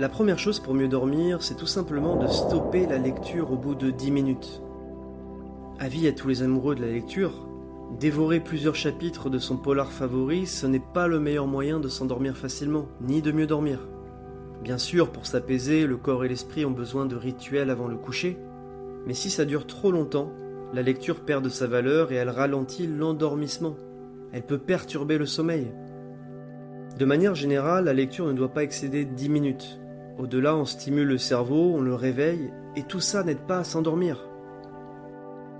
La première chose pour mieux dormir, c'est tout simplement de stopper la lecture au bout de 10 minutes. Avis à tous les amoureux de la lecture, dévorer plusieurs chapitres de son polar favori, ce n'est pas le meilleur moyen de s'endormir facilement, ni de mieux dormir. Bien sûr, pour s'apaiser, le corps et l'esprit ont besoin de rituels avant le coucher, mais si ça dure trop longtemps, la lecture perd de sa valeur et elle ralentit l'endormissement. Elle peut perturber le sommeil. De manière générale, la lecture ne doit pas excéder 10 minutes. Au-delà, on stimule le cerveau, on le réveille, et tout ça n'aide pas à s'endormir.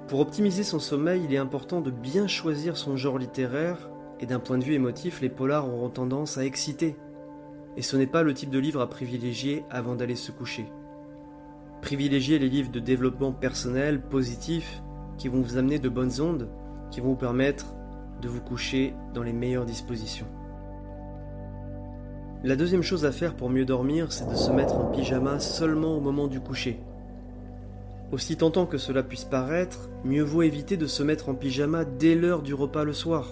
Pour optimiser son sommeil, il est important de bien choisir son genre littéraire, et d'un point de vue émotif, les polars auront tendance à exciter. Et ce n'est pas le type de livre à privilégier avant d'aller se coucher. Privilégiez les livres de développement personnel, positifs, qui vont vous amener de bonnes ondes, qui vont vous permettre de vous coucher dans les meilleures dispositions. La deuxième chose à faire pour mieux dormir, c'est de se mettre en pyjama seulement au moment du coucher. Aussi tentant que cela puisse paraître, mieux vaut éviter de se mettre en pyjama dès l'heure du repas le soir.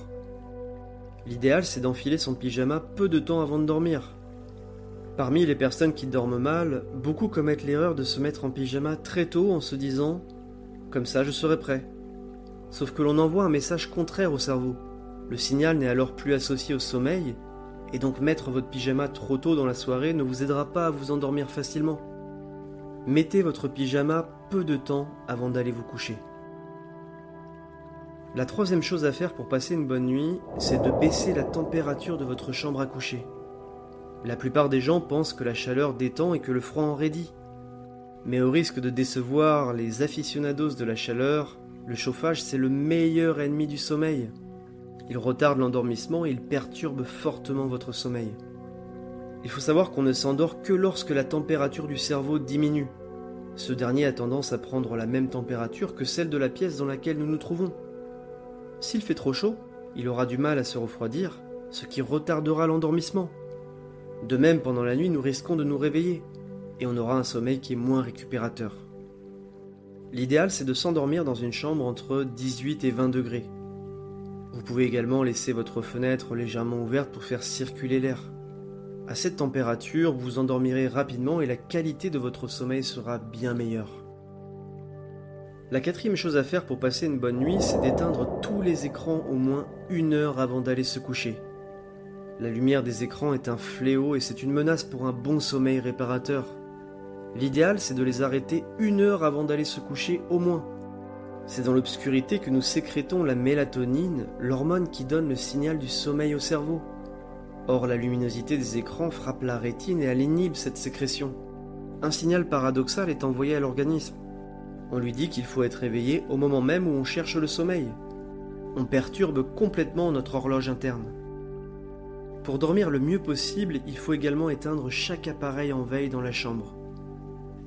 L'idéal, c'est d'enfiler son pyjama peu de temps avant de dormir. Parmi les personnes qui dorment mal, beaucoup commettent l'erreur de se mettre en pyjama très tôt en se disant ⁇ Comme ça, je serai prêt ⁇ Sauf que l'on envoie un message contraire au cerveau. Le signal n'est alors plus associé au sommeil, et donc mettre votre pyjama trop tôt dans la soirée ne vous aidera pas à vous endormir facilement. Mettez votre pyjama peu de temps avant d'aller vous coucher. La troisième chose à faire pour passer une bonne nuit, c'est de baisser la température de votre chambre à coucher. La plupart des gens pensent que la chaleur détend et que le froid enraidit. Mais au risque de décevoir les aficionados de la chaleur, le chauffage c'est le meilleur ennemi du sommeil. Il retarde l'endormissement et il perturbe fortement votre sommeil. Il faut savoir qu'on ne s'endort que lorsque la température du cerveau diminue. Ce dernier a tendance à prendre la même température que celle de la pièce dans laquelle nous nous trouvons. S'il fait trop chaud, il aura du mal à se refroidir, ce qui retardera l'endormissement. De même, pendant la nuit, nous risquons de nous réveiller, et on aura un sommeil qui est moins récupérateur. L'idéal, c'est de s'endormir dans une chambre entre 18 et 20 degrés. Vous pouvez également laisser votre fenêtre légèrement ouverte pour faire circuler l'air. À cette température, vous endormirez rapidement et la qualité de votre sommeil sera bien meilleure. La quatrième chose à faire pour passer une bonne nuit, c'est d'éteindre tous les écrans au moins une heure avant d'aller se coucher. La lumière des écrans est un fléau et c'est une menace pour un bon sommeil réparateur. L'idéal, c'est de les arrêter une heure avant d'aller se coucher au moins. C'est dans l'obscurité que nous sécrétons la mélatonine, l'hormone qui donne le signal du sommeil au cerveau. Or, la luminosité des écrans frappe la rétine et elle inhibe cette sécrétion. Un signal paradoxal est envoyé à l'organisme. On lui dit qu'il faut être réveillé au moment même où on cherche le sommeil. On perturbe complètement notre horloge interne. Pour dormir le mieux possible, il faut également éteindre chaque appareil en veille dans la chambre.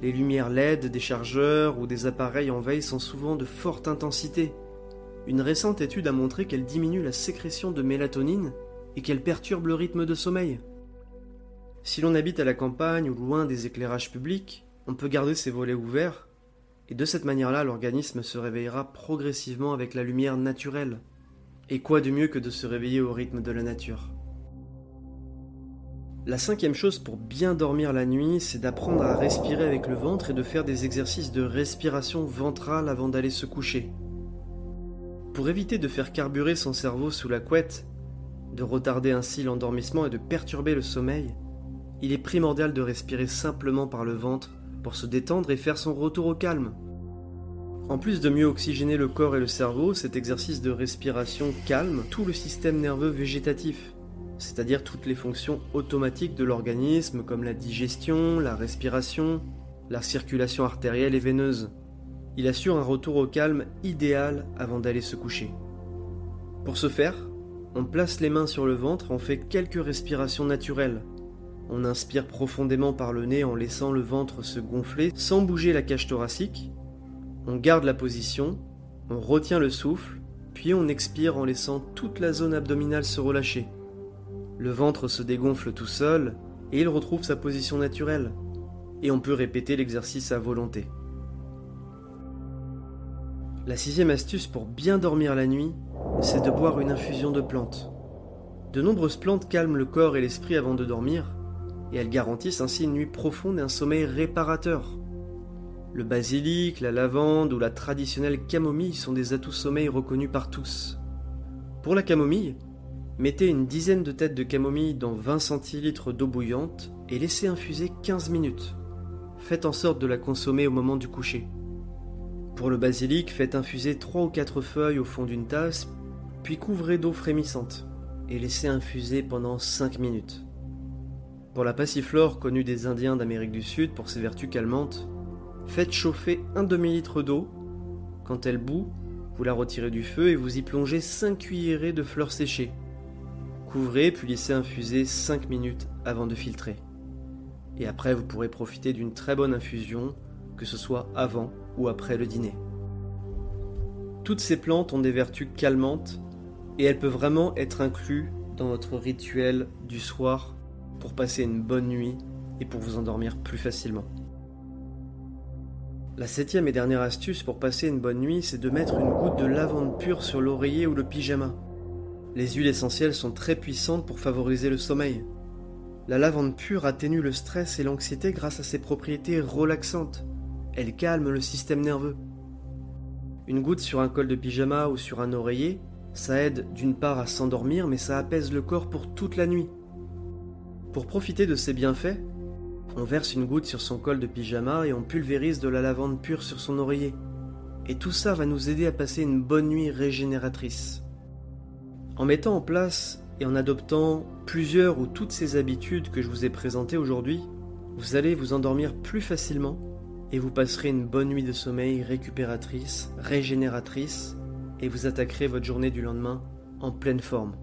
Les lumières LED des chargeurs ou des appareils en veille sont souvent de forte intensité. Une récente étude a montré qu'elles diminuent la sécrétion de mélatonine et qu'elles perturbent le rythme de sommeil. Si l'on habite à la campagne ou loin des éclairages publics, on peut garder ses volets ouverts, et de cette manière-là l'organisme se réveillera progressivement avec la lumière naturelle. Et quoi de mieux que de se réveiller au rythme de la nature? La cinquième chose pour bien dormir la nuit, c'est d'apprendre à respirer avec le ventre et de faire des exercices de respiration ventrale avant d'aller se coucher. Pour éviter de faire carburer son cerveau sous la couette, de retarder ainsi l'endormissement et de perturber le sommeil, il est primordial de respirer simplement par le ventre pour se détendre et faire son retour au calme. En plus de mieux oxygéner le corps et le cerveau, cet exercice de respiration calme tout le système nerveux végétatif c'est-à-dire toutes les fonctions automatiques de l'organisme comme la digestion, la respiration, la circulation artérielle et veineuse. Il assure un retour au calme idéal avant d'aller se coucher. Pour ce faire, on place les mains sur le ventre, on fait quelques respirations naturelles. On inspire profondément par le nez en laissant le ventre se gonfler sans bouger la cage thoracique. On garde la position, on retient le souffle, puis on expire en laissant toute la zone abdominale se relâcher. Le ventre se dégonfle tout seul et il retrouve sa position naturelle. Et on peut répéter l'exercice à volonté. La sixième astuce pour bien dormir la nuit, c'est de boire une infusion de plantes. De nombreuses plantes calment le corps et l'esprit avant de dormir, et elles garantissent ainsi une nuit profonde et un sommeil réparateur. Le basilic, la lavande ou la traditionnelle camomille sont des atouts sommeil reconnus par tous. Pour la camomille, mettez une dizaine de têtes de camomille dans 20 centilitres d'eau bouillante et laissez infuser 15 minutes. Faites en sorte de la consommer au moment du coucher. Pour le basilic, faites infuser 3 ou 4 feuilles au fond d'une tasse, puis couvrez d'eau frémissante et laissez infuser pendant 5 minutes. Pour la passiflore connue des Indiens d'Amérique du Sud pour ses vertus calmantes, Faites chauffer un demi-litre d'eau. Quand elle bout, vous la retirez du feu et vous y plongez 5 cuillerées de fleurs séchées. Couvrez puis laissez infuser 5 minutes avant de filtrer. Et après, vous pourrez profiter d'une très bonne infusion, que ce soit avant ou après le dîner. Toutes ces plantes ont des vertus calmantes et elles peuvent vraiment être incluses dans votre rituel du soir pour passer une bonne nuit et pour vous endormir plus facilement. La septième et dernière astuce pour passer une bonne nuit, c'est de mettre une goutte de lavande pure sur l'oreiller ou le pyjama. Les huiles essentielles sont très puissantes pour favoriser le sommeil. La lavande pure atténue le stress et l'anxiété grâce à ses propriétés relaxantes. Elle calme le système nerveux. Une goutte sur un col de pyjama ou sur un oreiller, ça aide d'une part à s'endormir, mais ça apaise le corps pour toute la nuit. Pour profiter de ces bienfaits, on verse une goutte sur son col de pyjama et on pulvérise de la lavande pure sur son oreiller. Et tout ça va nous aider à passer une bonne nuit régénératrice. En mettant en place et en adoptant plusieurs ou toutes ces habitudes que je vous ai présentées aujourd'hui, vous allez vous endormir plus facilement et vous passerez une bonne nuit de sommeil récupératrice, régénératrice, et vous attaquerez votre journée du lendemain en pleine forme.